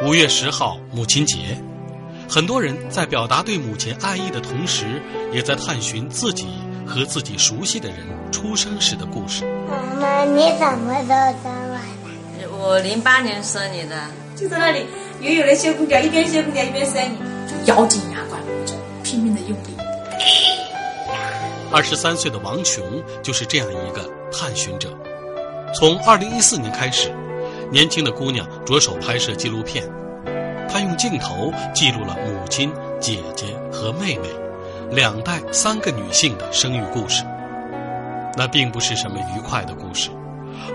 五月十号，母亲节，很多人在表达对母亲爱意的同时，也在探寻自己和自己熟悉的人出生时的故事。妈妈，你什么时候生我的？我零八年生你的，就在那里，悠悠的小姑娘，一边小姑娘一边生你，就咬紧牙关，拼命的用力。二十三岁的王琼就是这样一个探寻者。从二零一四年开始，年轻的姑娘着手拍摄纪录片，她用镜头记录了母亲、姐姐和妹妹两代三个女性的生育故事。那并不是什么愉快的故事，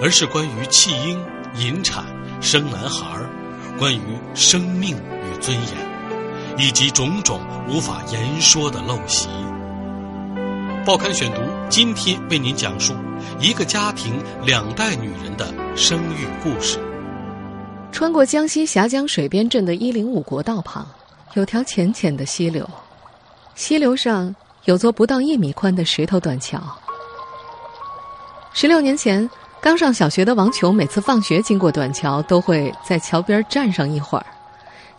而是关于弃婴、引产、生男孩，关于生命与尊严，以及种种无法言说的陋习。报刊选读今天为您讲述一个家庭两代女人的生育故事。穿过江西峡江水边镇的一零五国道旁，有条浅浅的溪流，溪流上有座不到一米宽的石头短桥。十六年前，刚上小学的王琼每次放学经过短桥，都会在桥边站上一会儿，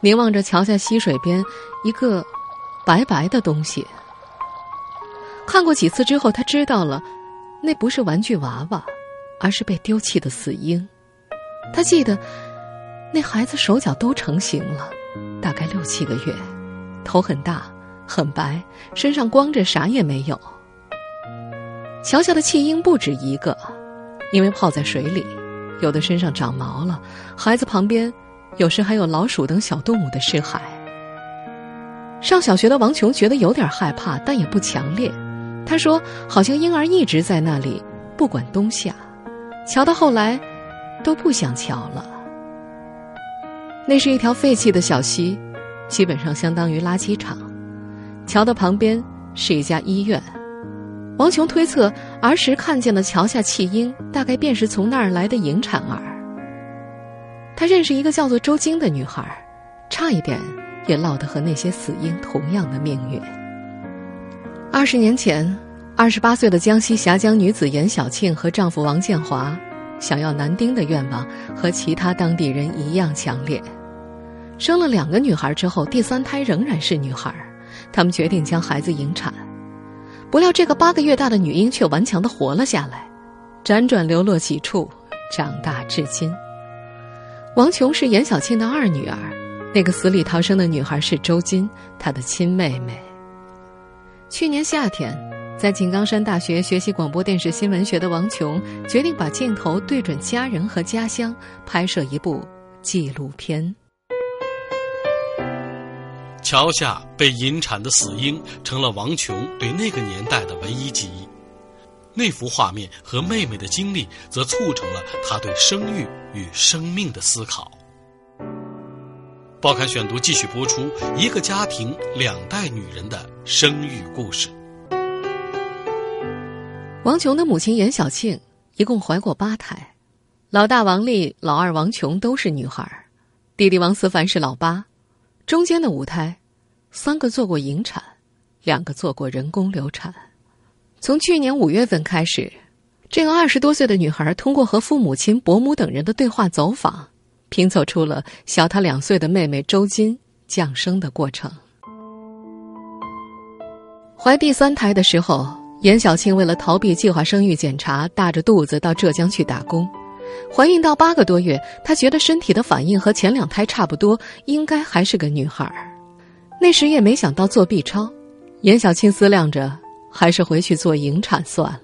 凝望着桥下溪水边一个白白的东西。看过几次之后，他知道了，那不是玩具娃娃，而是被丢弃的死婴。他记得，那孩子手脚都成型了，大概六七个月，头很大，很白，身上光着，啥也没有。桥下的弃婴不止一个，因为泡在水里，有的身上长毛了。孩子旁边，有时还有老鼠等小动物的尸骸。上小学的王琼觉得有点害怕，但也不强烈。他说：“好像婴儿一直在那里，不管冬夏。瞧到后来，都不想瞧了。那是一条废弃的小溪，基本上相当于垃圾场。桥的旁边是一家医院。王琼推测，儿时看见的桥下弃婴，大概便是从那儿来的引产儿。他认识一个叫做周晶的女孩，差一点也落得和那些死婴同样的命运。”二十年前，二十八岁的江西峡江女子严小庆和丈夫王建华想要男丁的愿望和其他当地人一样强烈。生了两个女孩之后，第三胎仍然是女孩，他们决定将孩子引产。不料，这个八个月大的女婴却顽强地活了下来，辗转流落几处，长大至今。王琼是严小庆的二女儿，那个死里逃生的女孩是周金，她的亲妹妹。去年夏天，在井冈山大学学习广播电视新闻学的王琼，决定把镜头对准家人和家乡，拍摄一部纪录片。桥下被引产的死婴，成了王琼对那个年代的唯一记忆。那幅画面和妹妹的经历，则促成了他对生育与生命的思考。报刊选读继续播出一个家庭两代女人的生育故事。王琼的母亲严小庆一共怀过八胎，老大王丽、老二王琼都是女孩，弟弟王思凡是老八，中间的五胎，三个做过引产，两个做过人工流产。从去年五月份开始，这个二十多岁的女孩通过和父母亲、伯母等人的对话走访。拼凑出了小他两岁的妹妹周金降生的过程。怀第三胎的时候，严小庆为了逃避计划生育检查，大着肚子到浙江去打工。怀孕到八个多月，她觉得身体的反应和前两胎差不多，应该还是个女孩儿。那时也没想到做 B 超，严小庆思量着，还是回去做引产算了。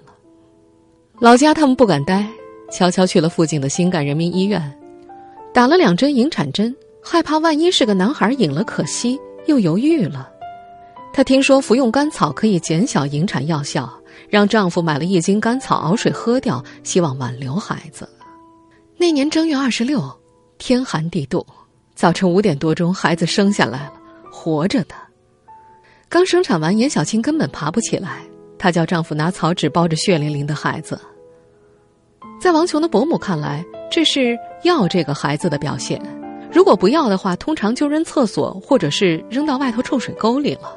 老家他们不敢待，悄悄去了附近的新干人民医院。打了两针引产针，害怕万一是个男孩引了可惜，又犹豫了。她听说服用甘草可以减小引产药效，让丈夫买了一斤甘草熬水喝掉，希望挽留孩子。那年正月二十六，天寒地冻，早晨五点多钟，孩子生下来了，活着的。刚生产完，严小青根本爬不起来，她叫丈夫拿草纸包着血淋淋的孩子。在王琼的伯母看来，这是要这个孩子的表现。如果不要的话，通常就扔厕所，或者是扔到外头臭水沟里了。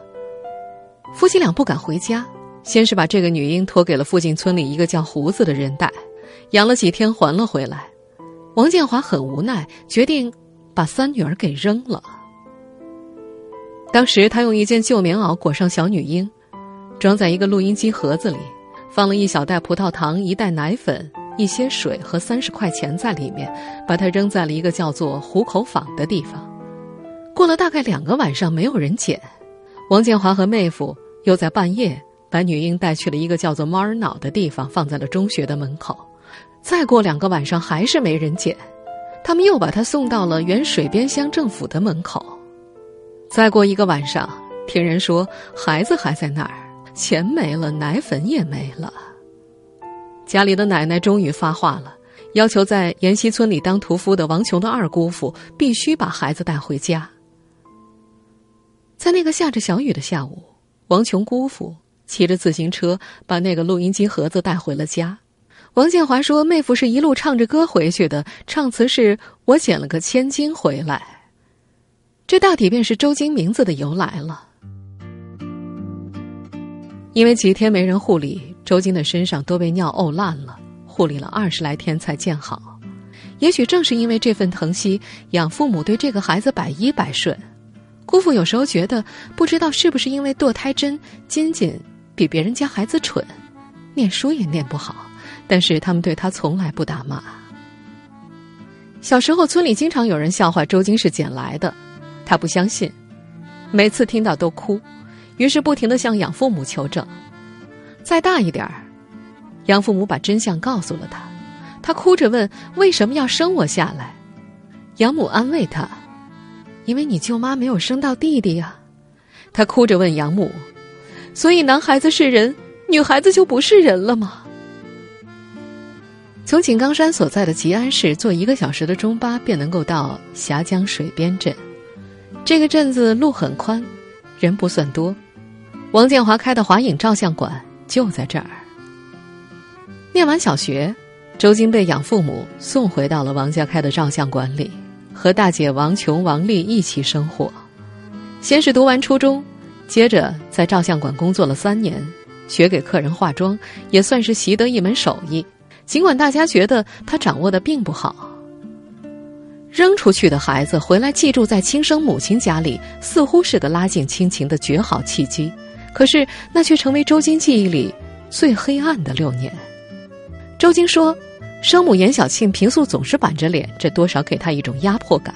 夫妻俩不敢回家，先是把这个女婴托给了附近村里一个叫胡子的人带，养了几天还了回来。王建华很无奈，决定把三女儿给扔了。当时他用一件旧棉袄裹上小女婴，装在一个录音机盒子里，放了一小袋葡萄糖、一袋奶粉。一些水和三十块钱在里面，把它扔在了一个叫做虎口坊的地方。过了大概两个晚上，没有人捡。王建华和妹夫又在半夜把女婴带去了一个叫做猫儿脑的地方，放在了中学的门口。再过两个晚上，还是没人捡。他们又把她送到了原水边乡政府的门口。再过一个晚上，听人说孩子还在那儿，钱没了，奶粉也没了。家里的奶奶终于发话了，要求在沿溪村里当屠夫的王琼的二姑父必须把孩子带回家。在那个下着小雨的下午，王琼姑父骑着自行车把那个录音机盒子带回了家。王建华说：“妹夫是一路唱着歌回去的，唱词是我捡了个千金回来。”这大抵便是周金名字的由来了。因为几天没人护理。周金的身上都被尿沤烂了，护理了二十来天才见好。也许正是因为这份疼惜，养父母对这个孩子百依百顺。姑父有时候觉得，不知道是不是因为堕胎针金金比别人家孩子蠢，念书也念不好，但是他们对他从来不打骂。小时候，村里经常有人笑话周金是捡来的，他不相信，每次听到都哭，于是不停的向养父母求证。再大一点儿，养父母把真相告诉了他，他哭着问：“为什么要生我下来？”养母安慰他：“因为你舅妈没有生到弟弟呀。”他哭着问养母：“所以男孩子是人，女孩子就不是人了吗？”从井冈山所在的吉安市坐一个小时的中巴便能够到峡江水边镇，这个镇子路很宽，人不算多。王建华开的华影照相馆。就在这儿。念完小学，周金被养父母送回到了王家开的照相馆里，和大姐王琼、王丽一起生活。先是读完初中，接着在照相馆工作了三年，学给客人化妆，也算是习得一门手艺。尽管大家觉得他掌握的并不好，扔出去的孩子回来寄住在亲生母亲家里，似乎是个拉近亲情的绝好契机。可是，那却成为周金记忆里最黑暗的六年。周金说，生母严小庆平素总是板着脸，这多少给他一种压迫感。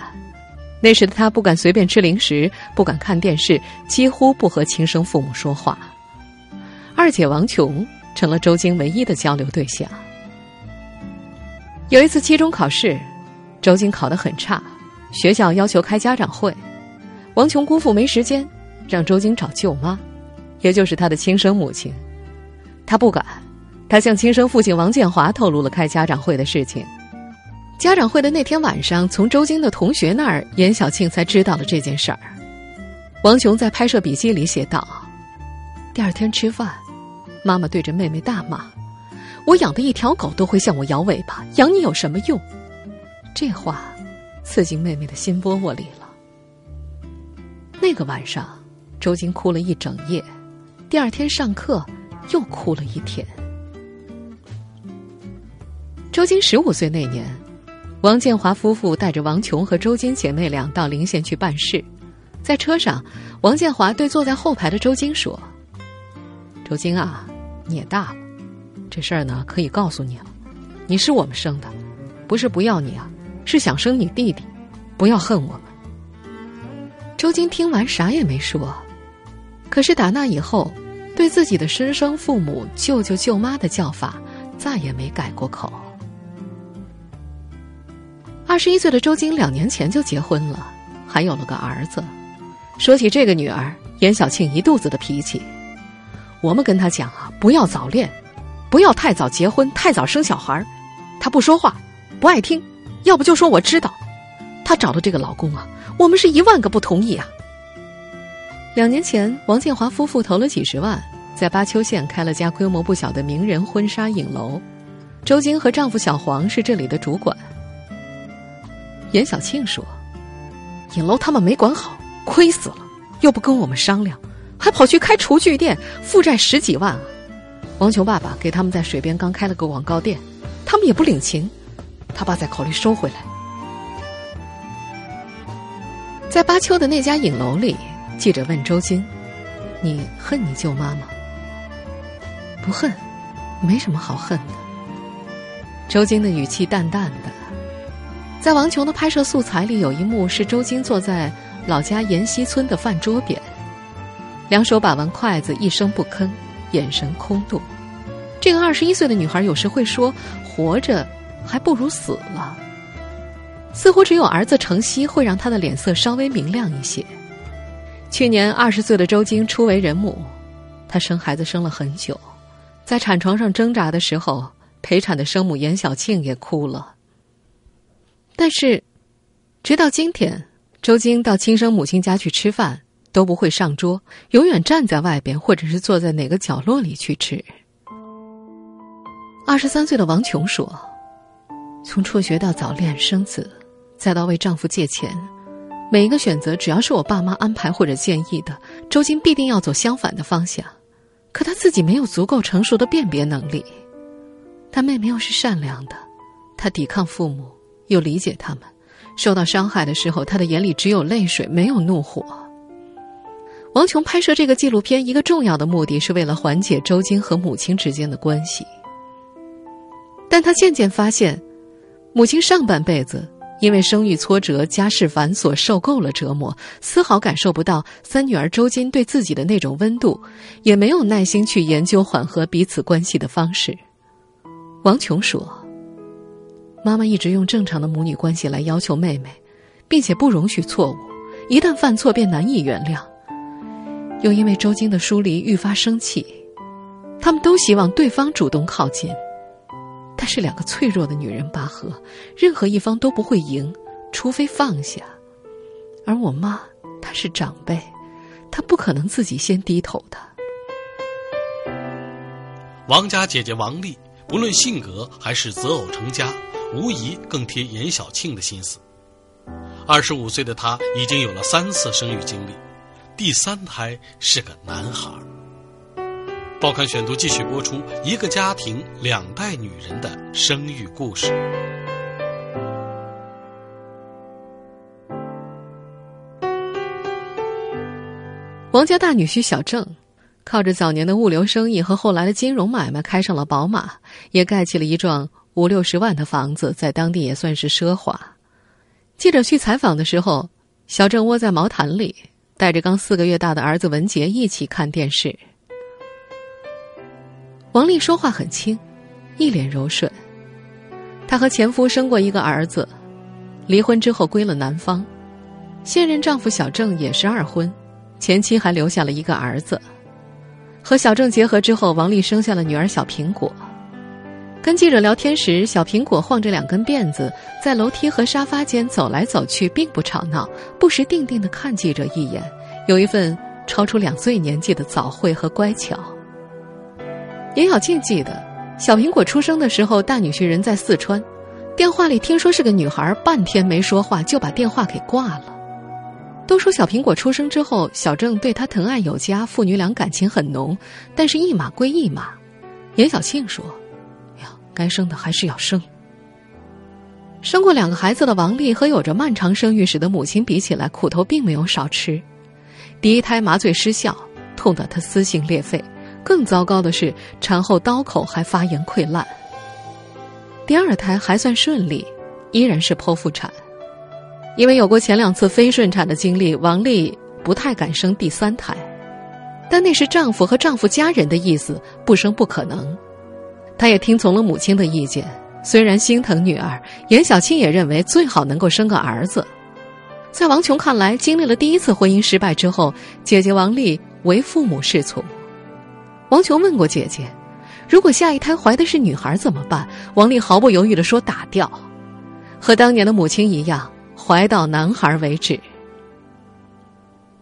那时的他不敢随便吃零食，不敢看电视，几乎不和亲生父母说话。二姐王琼成了周金唯一的交流对象。有一次期中考试，周金考得很差，学校要求开家长会，王琼姑父没时间，让周金找舅妈。也就是他的亲生母亲，他不敢，他向亲生父亲王建华透露了开家长会的事情。家长会的那天晚上，从周京的同学那儿，严小庆才知道了这件事儿。王琼在拍摄笔记里写道：“第二天吃饭，妈妈对着妹妹大骂：‘我养的一条狗都会向我摇尾巴，养你有什么用？’这话刺进妹妹的心窝窝里了。那个晚上，周京哭了一整夜。”第二天上课，又哭了一天。周金十五岁那年，王建华夫妇带着王琼和周金姐妹俩到临县去办事，在车上，王建华对坐在后排的周金说：“周金啊，你也大了，这事儿呢可以告诉你了，你是我们生的，不是不要你啊，是想生你弟弟，不要恨我们。”周金听完啥也没说。可是打那以后，对自己的生生父母、舅舅、舅妈的叫法再也没改过口。二十一岁的周金两年前就结婚了，还有了个儿子。说起这个女儿，严小庆一肚子的脾气。我们跟她讲啊，不要早恋，不要太早结婚、太早生小孩她不说话，不爱听，要不就说我知道。她找的这个老公啊，我们是一万个不同意啊！两年前，王建华夫妇投了几十万，在巴丘县开了家规模不小的名人婚纱影楼。周晶和丈夫小黄是这里的主管。严小庆说：“影楼他们没管好，亏死了，又不跟我们商量，还跑去开厨具店，负债十几万啊！王琼爸爸给他们在水边刚开了个广告店，他们也不领情，他爸在考虑收回来。在巴丘的那家影楼里，记者问周晶：‘你恨你舅妈吗？’不恨，没什么好恨的。周晶的语气淡淡的。在王琼的拍摄素材里，有一幕是周晶坐在老家沿溪村的饭桌边，两手把玩筷子，一声不吭，眼神空洞。这个二十一岁的女孩有时会说：“活着还不如死了。”似乎只有儿子程曦会让她的脸色稍微明亮一些。去年二十岁的周晶初为人母，她生孩子生了很久，在产床上挣扎的时候，陪产的生母严小庆也哭了。但是，直到今天，周晶到亲生母亲家去吃饭都不会上桌，永远站在外边，或者是坐在哪个角落里去吃。二十三岁的王琼说：“从辍学到早恋生子，再到为丈夫借钱，每一个选择，只要是我爸妈安排或者建议的，周晶必定要走相反的方向。可她自己没有足够成熟的辨别能力。她妹妹又是善良的，她抵抗父母。”又理解他们，受到伤害的时候，他的眼里只有泪水，没有怒火。王琼拍摄这个纪录片，一个重要的目的是为了缓解周晶和母亲之间的关系。但他渐渐发现，母亲上半辈子因为生育挫折、家事繁琐，受够了折磨，丝毫感受不到三女儿周金对自己的那种温度，也没有耐心去研究缓和彼此关系的方式。王琼说。妈妈一直用正常的母女关系来要求妹妹，并且不容许错误，一旦犯错便难以原谅。又因为周金的疏离愈发生气，他们都希望对方主动靠近，但是两个脆弱的女人拔河，任何一方都不会赢，除非放下。而我妈她是长辈，她不可能自己先低头的。王家姐姐王丽，不论性格还是择偶成家。无疑更贴严小庆的心思。二十五岁的她已经有了三次生育经历，第三胎是个男孩。报刊选读继续播出一个家庭两代女人的生育故事。王家大女婿小郑，靠着早年的物流生意和后来的金融买卖，开上了宝马，也盖起了一幢。五六十万的房子在当地也算是奢华。记者去采访的时候，小郑窝在毛毯里，带着刚四个月大的儿子文杰一起看电视。王丽说话很轻，一脸柔顺。她和前夫生过一个儿子，离婚之后归了男方。现任丈夫小郑也是二婚，前妻还留下了一个儿子。和小郑结合之后，王丽生下了女儿小苹果。跟记者聊天时，小苹果晃着两根辫子，在楼梯和沙发间走来走去，并不吵闹，不时定定的看记者一眼，有一份超出两岁年纪的早慧和乖巧。严小庆记得，小苹果出生的时候，大女婿人在四川，电话里听说是个女孩，半天没说话就把电话给挂了。都说小苹果出生之后，小郑对她疼爱有加，父女俩感情很浓，但是一码归一码。严小庆说。呀该生的还是要生。生过两个孩子的王丽和有着漫长生育史的母亲比起来，苦头并没有少吃。第一胎麻醉失效，痛得她撕心裂肺；更糟糕的是，产后刀口还发炎溃烂。第二胎还算顺利，依然是剖腹产。因为有过前两次非顺产的经历，王丽不太敢生第三胎。但那是丈夫和丈夫家人的意思，不生不可能。她也听从了母亲的意见，虽然心疼女儿，严小青也认为最好能够生个儿子。在王琼看来，经历了第一次婚姻失败之后，姐姐王丽为父母是从。王琼问过姐姐：“如果下一胎怀的是女孩怎么办？”王丽毫不犹豫地说：“打掉。”和当年的母亲一样，怀到男孩为止。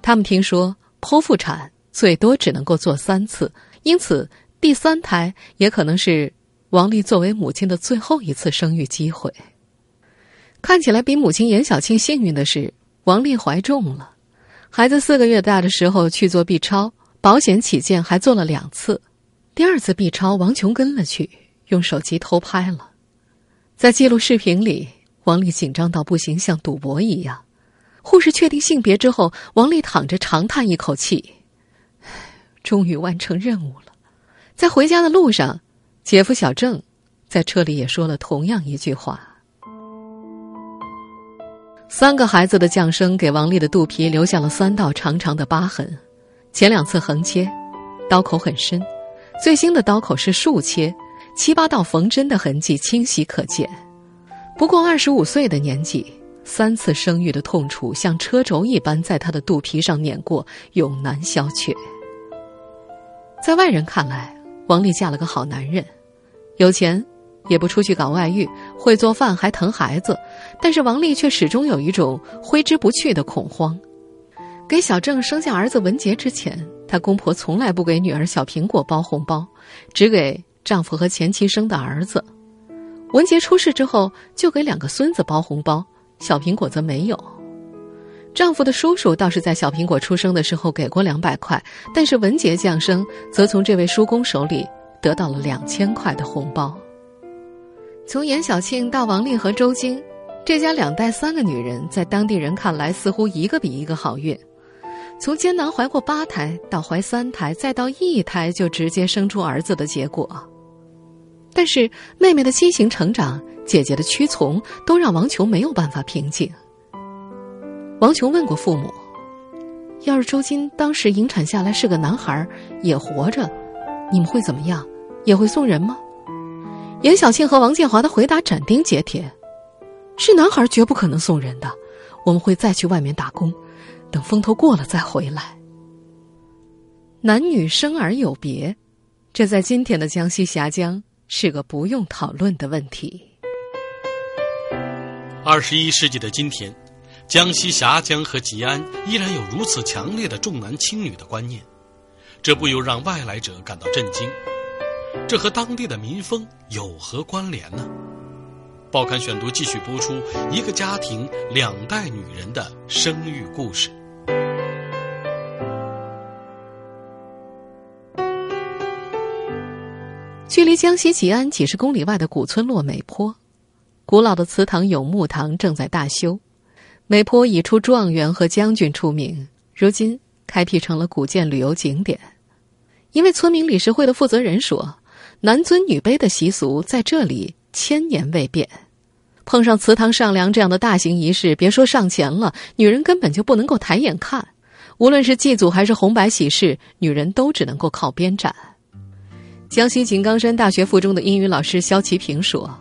他们听说剖腹产最多只能够做三次，因此第三胎也可能是王丽作为母亲的最后一次生育机会。看起来比母亲严小庆幸运的是，王丽怀中了。孩子四个月大的时候去做 B 超，保险起见还做了两次。第二次 B 超，王琼跟了去，用手机偷拍了。在记录视频里，王丽紧张到不行，像赌博一样。护士确定性别之后，王丽躺着长叹一口气：“终于完成任务了。”在回家的路上，姐夫小郑在车里也说了同样一句话。三个孩子的降生给王丽的肚皮留下了三道长长的疤痕，前两次横切，刀口很深；最新的刀口是竖切，七八道缝针的痕迹清晰可见。不过二十五岁的年纪，三次生育的痛楚像车轴一般在她的肚皮上碾过，永难消却。在外人看来，王丽嫁了个好男人，有钱。也不出去搞外遇，会做饭还疼孩子，但是王丽却始终有一种挥之不去的恐慌。给小郑生下儿子文杰之前，她公婆从来不给女儿小苹果包红包，只给丈夫和前妻生的儿子。文杰出事之后，就给两个孙子包红包，小苹果则没有。丈夫的叔叔倒是在小苹果出生的时候给过两百块，但是文杰降生，则从这位叔公手里得到了两千块的红包。从严小庆到王丽和周晶，这家两代三个女人，在当地人看来似乎一个比一个好运。从艰难怀过八胎，到怀三胎，再到一胎就直接生出儿子的结果。但是妹妹的畸形成长，姐姐的屈从，都让王琼没有办法平静。王琼问过父母：“要是周金当时引产下来是个男孩，也活着，你们会怎么样？也会送人吗？”严小庆和王建华的回答斩钉截铁：“是男孩，绝不可能送人的。我们会再去外面打工，等风头过了再回来。”男女生而有别，这在今天的江西峡江是个不用讨论的问题。二十一世纪的今天，江西峡江和吉安依然有如此强烈的重男轻女的观念，这不由让外来者感到震惊。这和当地的民风有何关联呢？报刊选读继续播出一个家庭两代女人的生育故事。距离江西吉安几十公里外的古村落美坡，古老的祠堂永木堂正在大修。美坡以出状元和将军出名，如今开辟成了古建旅游景点。一位村民理事会的负责人说。男尊女卑的习俗在这里千年未变，碰上祠堂上梁这样的大型仪式，别说上前了，女人根本就不能够抬眼看。无论是祭祖还是红白喜事，女人都只能够靠边站。江西井冈山大学附中的英语老师肖其平说：“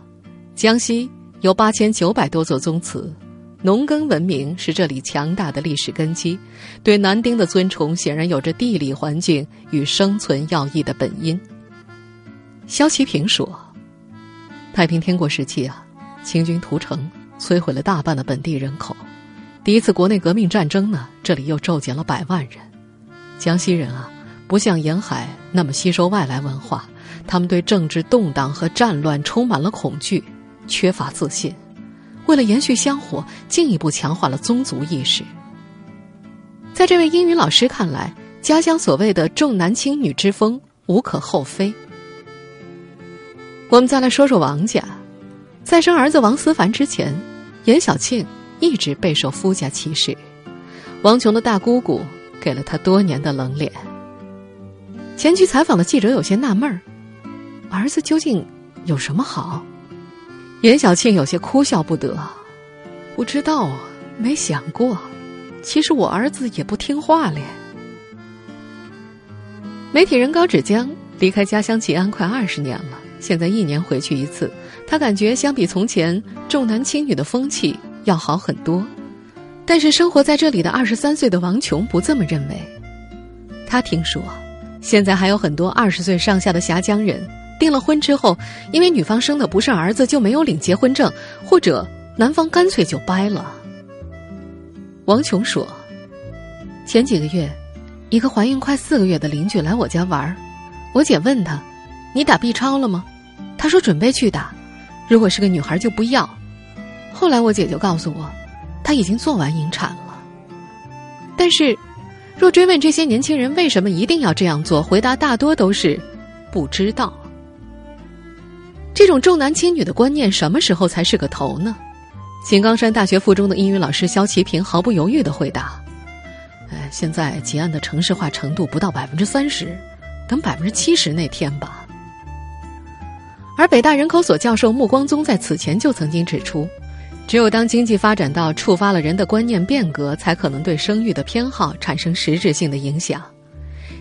江西有八千九百多座宗祠，农耕文明是这里强大的历史根基，对男丁的尊崇显然有着地理环境与生存要义的本因。”萧其平说：“太平天国时期啊，清军屠城，摧毁了大半的本地人口。第一次国内革命战争呢，这里又骤减了百万人。江西人啊，不像沿海那么吸收外来文化，他们对政治动荡和战乱充满了恐惧，缺乏自信。为了延续香火，进一步强化了宗族意识。在这位英语老师看来，家乡所谓的重男轻女之风无可厚非。”我们再来说说王家，在生儿子王思凡之前，严小庆一直备受夫家歧视。王琼的大姑姑给了他多年的冷脸。前去采访的记者有些纳闷儿：儿子究竟有什么好？严小庆有些哭笑不得：不知道，没想过。其实我儿子也不听话咧。媒体人高芷江离开家乡吉安快二十年了。现在一年回去一次，他感觉相比从前重男轻女的风气要好很多。但是生活在这里的二十三岁的王琼不这么认为。他听说，现在还有很多二十岁上下的峡江人订了婚之后，因为女方生的不是儿子，就没有领结婚证，或者男方干脆就掰了。王琼说：“前几个月，一个怀孕快四个月的邻居来我家玩，我姐问他：“你打 B 超了吗？”他说：“准备去打，如果是个女孩就不要。”后来我姐就告诉我，她已经做完引产了。但是，若追问这些年轻人为什么一定要这样做，回答大多都是不知道。这种重男轻女的观念什么时候才是个头呢？井冈山大学附中的英语老师肖其平毫不犹豫的回答：“哎，现在结案的城市化程度不到百分之三十，等百分之七十那天吧。”而北大人口所教授穆光宗在此前就曾经指出，只有当经济发展到触发了人的观念变革，才可能对生育的偏好产生实质性的影响。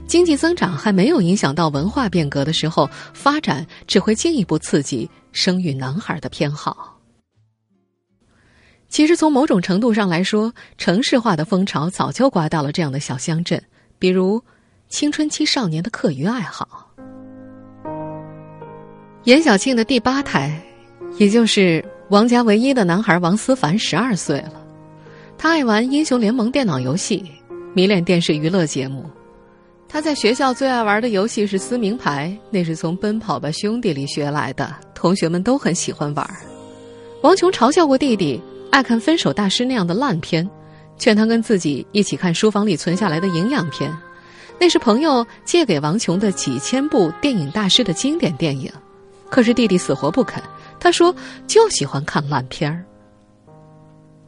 经济增长还没有影响到文化变革的时候，发展只会进一步刺激生育男孩的偏好。其实，从某种程度上来说，城市化的风潮早就刮到了这样的小乡镇，比如青春期少年的课余爱好。严小庆的第八胎，也就是王家唯一的男孩王思凡，十二岁了。他爱玩英雄联盟电脑游戏，迷恋电视娱乐节目。他在学校最爱玩的游戏是撕名牌，那是从《奔跑吧兄弟》里学来的，同学们都很喜欢玩。王琼嘲笑过弟弟爱看《分手大师》那样的烂片，劝他跟自己一起看书房里存下来的营养片，那是朋友借给王琼的几千部电影大师的经典电影。可是弟弟死活不肯，他说就喜欢看烂片儿。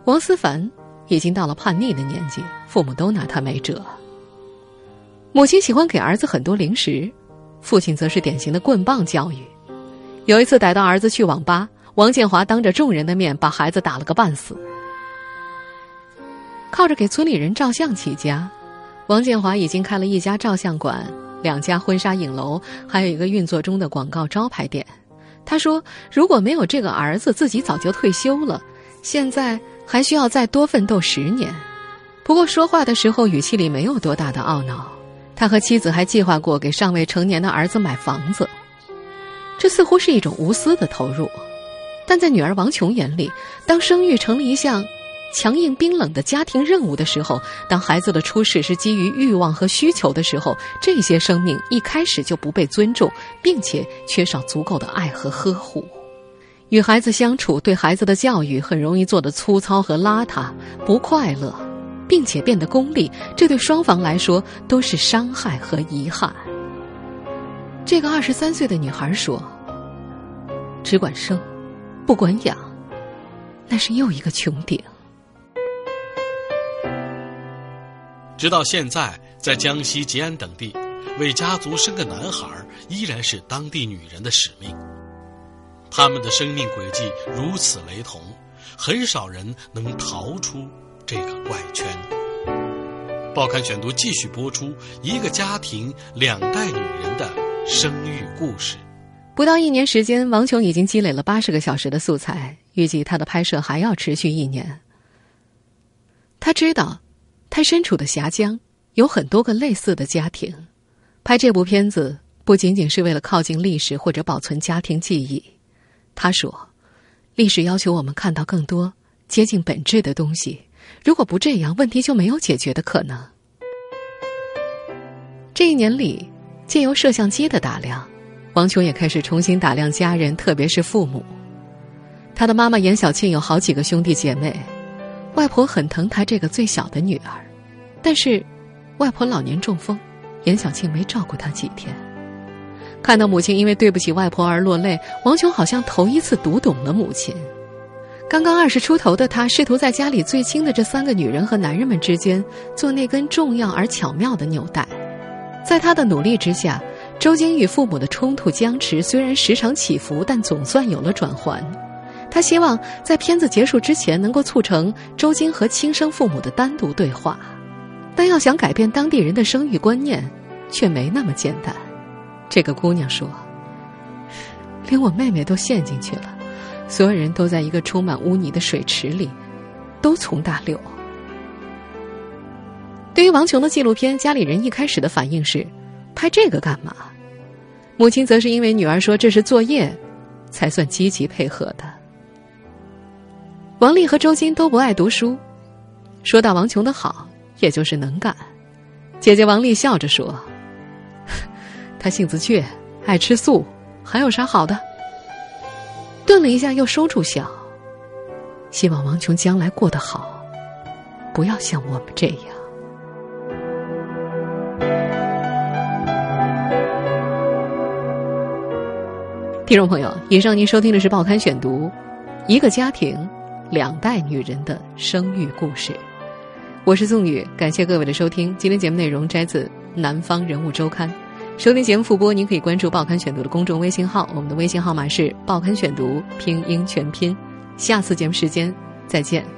王思凡已经到了叛逆的年纪，父母都拿他没辙。母亲喜欢给儿子很多零食，父亲则是典型的棍棒教育。有一次逮到儿子去网吧，王建华当着众人的面把孩子打了个半死。靠着给村里人照相起家，王建华已经开了一家照相馆、两家婚纱影楼，还有一个运作中的广告招牌店。他说：“如果没有这个儿子，自己早就退休了，现在还需要再多奋斗十年。”不过说话的时候语气里没有多大的懊恼。他和妻子还计划过给尚未成年的儿子买房子，这似乎是一种无私的投入，但在女儿王琼眼里，当生育成了一项强硬冰冷的家庭任务的时候，当孩子的出世是基于欲望和需求的时候，这些生命一开始就不被尊重，并且缺少足够的爱和呵护。与孩子相处，对孩子的教育很容易做得粗糙和邋遢，不快乐。并且变得功利，这对双方来说都是伤害和遗憾。这个二十三岁的女孩说：“只管生，不管养，那是又一个穹顶。”直到现在，在江西吉安等地，为家族生个男孩依然是当地女人的使命。他们的生命轨迹如此雷同，很少人能逃出。这个怪圈。报刊选读继续播出一个家庭两代女人的生育故事。不到一年时间，王琼已经积累了八十个小时的素材，预计她的拍摄还要持续一年。他知道，他身处的峡江有很多个类似的家庭。拍这部片子不仅仅是为了靠近历史或者保存家庭记忆。他说，历史要求我们看到更多接近本质的东西。如果不这样，问题就没有解决的可能。这一年里，借由摄像机的打量，王琼也开始重新打量家人，特别是父母。他的妈妈严小庆有好几个兄弟姐妹，外婆很疼她这个最小的女儿，但是外婆老年中风，严小庆没照顾她几天。看到母亲因为对不起外婆而落泪，王琼好像头一次读懂了母亲。刚刚二十出头的他，试图在家里最亲的这三个女人和男人们之间做那根重要而巧妙的纽带。在他的努力之下，周晶与父母的冲突僵持虽然时常起伏，但总算有了转圜。他希望在片子结束之前能够促成周晶和亲生父母的单独对话，但要想改变当地人的生育观念，却没那么简单。这个姑娘说：“连我妹妹都陷进去了。”所有人都在一个充满污泥的水池里，都从大流。对于王琼的纪录片，家里人一开始的反应是：拍这个干嘛？母亲则是因为女儿说这是作业，才算积极配合的。王丽和周金都不爱读书，说到王琼的好，也就是能干。姐姐王丽笑着说：“ 他性子倔，爱吃素，还有啥好的？”顿了一下，又收住笑。希望王琼将来过得好，不要像我们这样。听众朋友，以上您收听的是《报刊选读》，一个家庭，两代女人的生育故事。我是宋宇，感谢各位的收听。今天节目内容摘自《南方人物周刊》。收听节目复播，您可以关注《报刊选读》的公众微信号，我们的微信号码是《报刊选读》拼音全拼。下次节目时间再见。